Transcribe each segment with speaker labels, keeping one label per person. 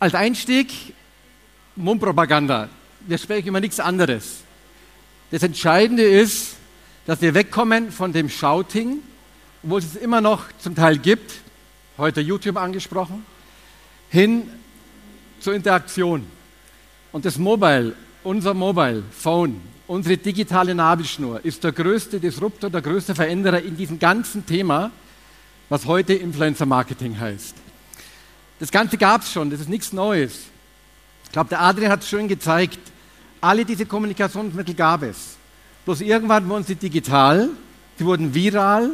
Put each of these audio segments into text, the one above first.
Speaker 1: Als Einstieg Mundpropaganda. Wir sprechen über nichts anderes. Das Entscheidende ist, dass wir wegkommen von dem Shouting, wo es immer noch zum Teil gibt, heute YouTube angesprochen, hin zur Interaktion. Und das Mobile, unser Mobile Phone, unsere digitale Nabelschnur ist der größte Disruptor, der größte Veränderer in diesem ganzen Thema, was heute Influencer Marketing heißt. Das Ganze gab es schon, das ist nichts Neues. Ich glaube, der Adrian hat es schön gezeigt. Alle diese Kommunikationsmittel gab es. Bloß irgendwann wurden sie digital, sie wurden viral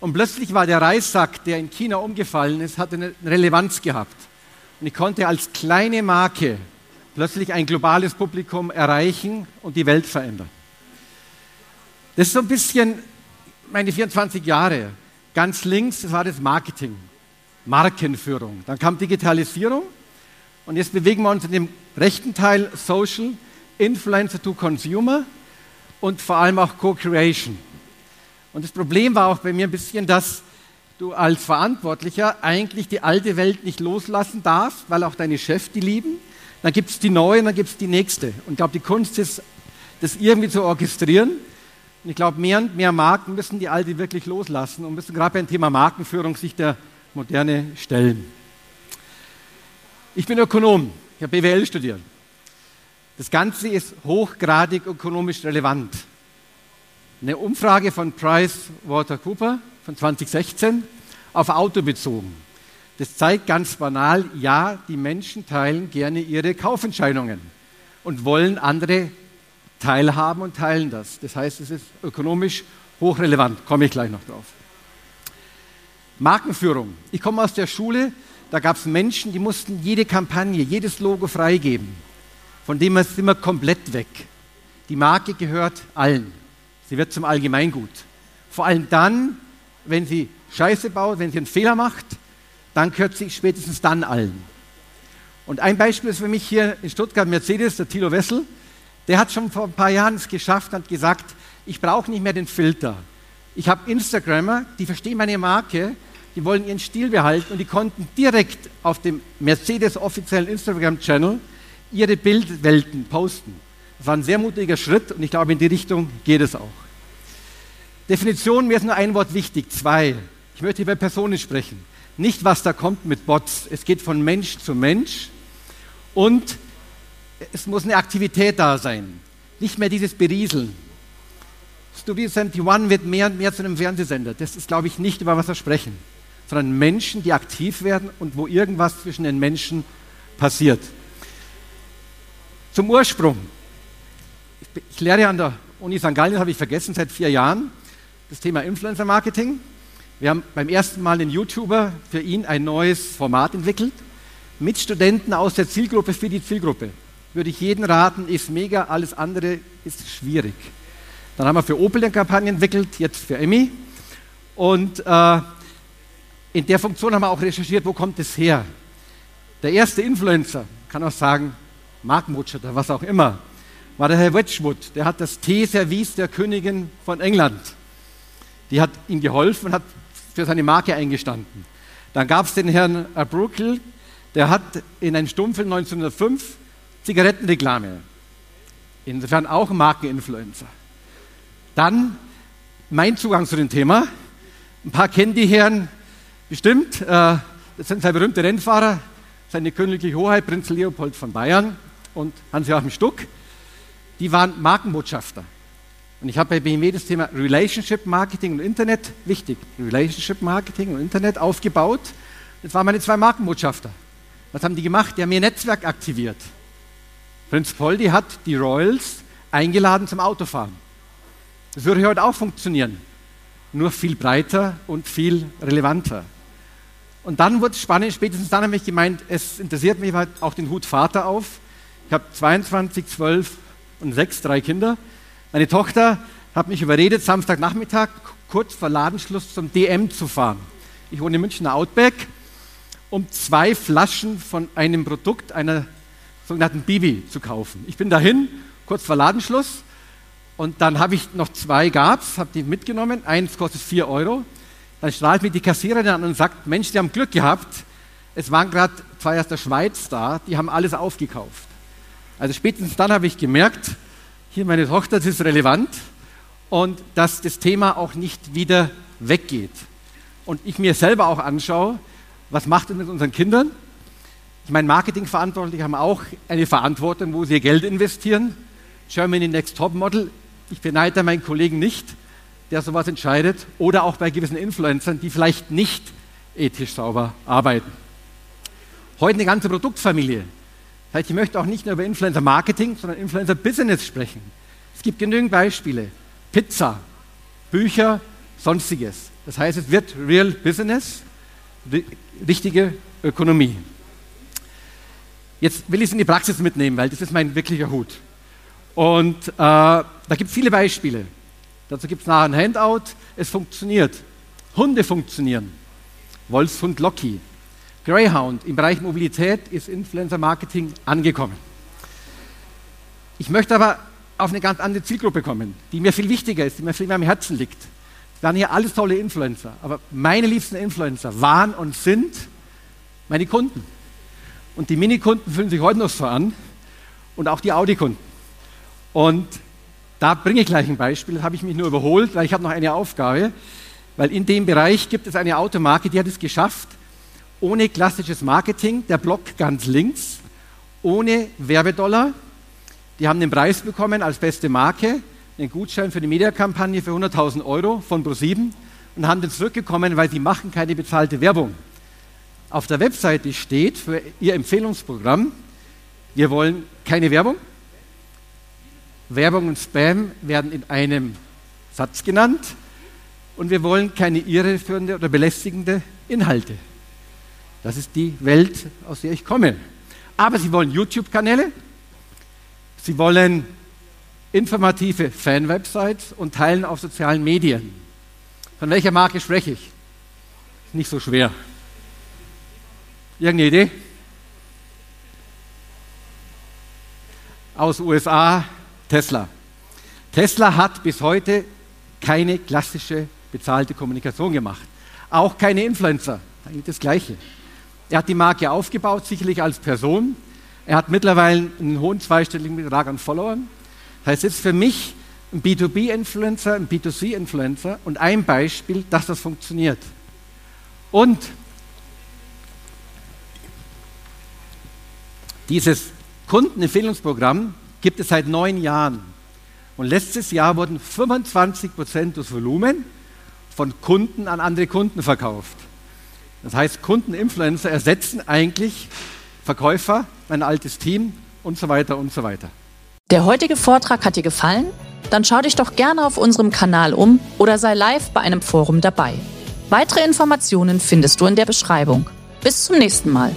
Speaker 1: und plötzlich war der Reissack, der in China umgefallen ist, hat eine Relevanz gehabt. Und ich konnte als kleine Marke plötzlich ein globales Publikum erreichen und die Welt verändern. Das ist so ein bisschen meine 24 Jahre. Ganz links, war das Marketing. Markenführung. Dann kam Digitalisierung und jetzt bewegen wir uns in dem rechten Teil Social, Influencer to Consumer und vor allem auch Co-Creation. Und das Problem war auch bei mir ein bisschen, dass du als Verantwortlicher eigentlich die alte Welt nicht loslassen darfst, weil auch deine Chefs die lieben. Dann gibt es die neue und dann gibt es die nächste. Und ich glaube, die Kunst ist, das irgendwie zu orchestrieren. Und ich glaube, mehr und mehr Marken müssen die alte wirklich loslassen und müssen gerade beim Thema Markenführung sich der moderne stellen. Ich bin Ökonom, ich habe BWL studiert. Das Ganze ist hochgradig ökonomisch relevant. Eine Umfrage von Price Watercooper von 2016 auf Auto bezogen. Das zeigt ganz banal, ja, die Menschen teilen gerne ihre Kaufentscheidungen und wollen andere teilhaben und teilen das. Das heißt, es ist ökonomisch hochrelevant, komme ich gleich noch drauf. Markenführung. Ich komme aus der Schule, da gab es Menschen, die mussten jede Kampagne, jedes Logo freigeben. Von dem sind wir komplett weg. Die Marke gehört allen. Sie wird zum Allgemeingut. Vor allem dann, wenn sie Scheiße baut, wenn sie einen Fehler macht, dann gehört sie spätestens dann allen. Und ein Beispiel ist für mich hier in Stuttgart Mercedes, der Thilo Wessel. Der hat schon vor ein paar Jahren es geschafft und hat gesagt, ich brauche nicht mehr den Filter. Ich habe Instagrammer, die verstehen meine Marke, die wollen ihren Stil behalten und die konnten direkt auf dem Mercedes offiziellen Instagram-Channel ihre Bildwelten posten. Das war ein sehr mutiger Schritt und ich glaube, in die Richtung geht es auch. Definition, mir ist nur ein Wort wichtig, zwei. Ich möchte über Personen sprechen. Nicht, was da kommt mit Bots. Es geht von Mensch zu Mensch und es muss eine Aktivität da sein. Nicht mehr dieses Berieseln. Studio 71 wird mehr und mehr zu einem Fernsehsender. Das ist, glaube ich, nicht, über was wir sprechen sondern Menschen, die aktiv werden und wo irgendwas zwischen den Menschen passiert. Zum Ursprung. Ich, lehre an der Uni St. Gallen, habe ich vergessen, seit vier Jahren, das Thema Influencer Marketing. Wir haben beim ersten Mal den YouTuber für ihn ein neues Format entwickelt, mit Studenten aus der Zielgruppe für die Zielgruppe. Würde ich jeden raten, ist mega, alles andere ist schwierig. Dann haben wir für Opel eine Kampagne entwickelt, jetzt für Emmy. Und äh, in der Funktion haben wir auch recherchiert, wo kommt es her. Der erste Influencer, kann auch sagen, Markenbotschafter, was auch immer, war der Herr Wedgwood. Der hat das Teeservice der Königin von England. Die hat ihm geholfen und hat für seine Marke eingestanden. Dann gab es den Herrn Bruckle, der hat in einem Stummfilm 1905 Zigarettenreklame. Insofern auch Markeninfluencer. Dann mein Zugang zu dem Thema. Ein paar kennen die Herren Bestimmt, äh, das sind zwei berühmte Rennfahrer, seine königliche Hoheit, Prinz Leopold von Bayern und Hans-Joachim Stuck, die waren Markenbotschafter. Und ich habe bei BMW das Thema Relationship Marketing und Internet, wichtig, Relationship Marketing und Internet aufgebaut. Das waren meine zwei Markenbotschafter. Was haben die gemacht? Die haben ihr Netzwerk aktiviert. Prinz Poldi hat die Royals eingeladen zum Autofahren. Das würde heute auch funktionieren, nur viel breiter und viel relevanter. Und dann wurde es spannend, spätestens dann habe ich gemeint, es interessiert mich halt auch den Hut Vater auf. Ich habe 22, 12 und 6, drei Kinder. Meine Tochter hat mich überredet, Samstagnachmittag kurz vor Ladenschluss zum DM zu fahren. Ich wohne in Münchner Outback, um zwei Flaschen von einem Produkt, einer sogenannten Bibi, zu kaufen. Ich bin dahin, kurz vor Ladenschluss, und dann habe ich noch zwei gab's, habe die mitgenommen. Eins kostet 4 Euro. Dann strahlt mich die Kassiererin an und sagt, Mensch, die haben Glück gehabt. Es waren gerade zwei aus der Schweiz da, die haben alles aufgekauft. Also spätestens dann habe ich gemerkt, hier meine Tochter, das ist relevant und dass das Thema auch nicht wieder weggeht. Und ich mir selber auch anschaue, was macht es mit unseren Kindern? Ich meine, Marketingverantwortliche haben auch eine Verantwortung, wo sie ihr Geld investieren. Germany Next Top Model ich beneide meinen Kollegen nicht, der sowas entscheidet, oder auch bei gewissen Influencern, die vielleicht nicht ethisch sauber arbeiten. Heute eine ganze Produktfamilie. Das heißt, ich möchte auch nicht nur über Influencer Marketing, sondern Influencer Business sprechen. Es gibt genügend Beispiele. Pizza, Bücher, sonstiges. Das heißt, es wird Real Business, richtige Ökonomie. Jetzt will ich es in die Praxis mitnehmen, weil das ist mein wirklicher Hut. Und äh, da gibt es viele Beispiele. Dazu gibt es nachher ein Handout. Es funktioniert. Hunde funktionieren. Wolfshund Locky. Greyhound im Bereich Mobilität ist Influencer Marketing angekommen. Ich möchte aber auf eine ganz andere Zielgruppe kommen, die mir viel wichtiger ist, die mir viel mehr am Herzen liegt. Waren hier alles tolle Influencer, aber meine liebsten Influencer waren und sind meine Kunden. Und die Minikunden fühlen sich heute noch so an und auch die Audi-Kunden. Und da bringe ich gleich ein Beispiel, das habe ich mich nur überholt, weil ich habe noch eine Aufgabe, weil in dem Bereich gibt es eine Automarke, die hat es geschafft, ohne klassisches Marketing, der Block ganz links, ohne Werbedollar. Die haben den Preis bekommen als beste Marke, einen Gutschein für die Mediakampagne für 100.000 Euro von ProSieben und haben den zurückgekommen, weil sie machen keine bezahlte Werbung. Auf der Webseite steht für ihr Empfehlungsprogramm, wir wollen keine Werbung, Werbung und Spam werden in einem Satz genannt und wir wollen keine irreführende oder belästigende Inhalte. Das ist die Welt, aus der ich komme. Aber sie wollen YouTube-Kanäle, sie wollen informative Fan-Websites und teilen auf sozialen Medien. Von welcher Marke spreche ich? Nicht so schwer. Irgendeine Idee? Aus USA, Tesla. Tesla hat bis heute keine klassische bezahlte Kommunikation gemacht. Auch keine Influencer. Eigentlich das Gleiche. Er hat die Marke aufgebaut, sicherlich als Person. Er hat mittlerweile einen hohen zweistelligen Betrag an Followern. Das heißt, es ist für mich ein B2B-Influencer, ein B2C-Influencer und ein Beispiel, dass das funktioniert. Und dieses Kundenempfehlungsprogramm gibt es seit neun Jahren. Und letztes Jahr wurden 25 Prozent des Volumen von Kunden an andere Kunden verkauft. Das heißt, Kundeninfluencer ersetzen eigentlich Verkäufer, ein altes Team und so weiter und so weiter.
Speaker 2: Der heutige Vortrag hat dir gefallen? Dann schau dich doch gerne auf unserem Kanal um oder sei live bei einem Forum dabei. Weitere Informationen findest du in der Beschreibung. Bis zum nächsten Mal.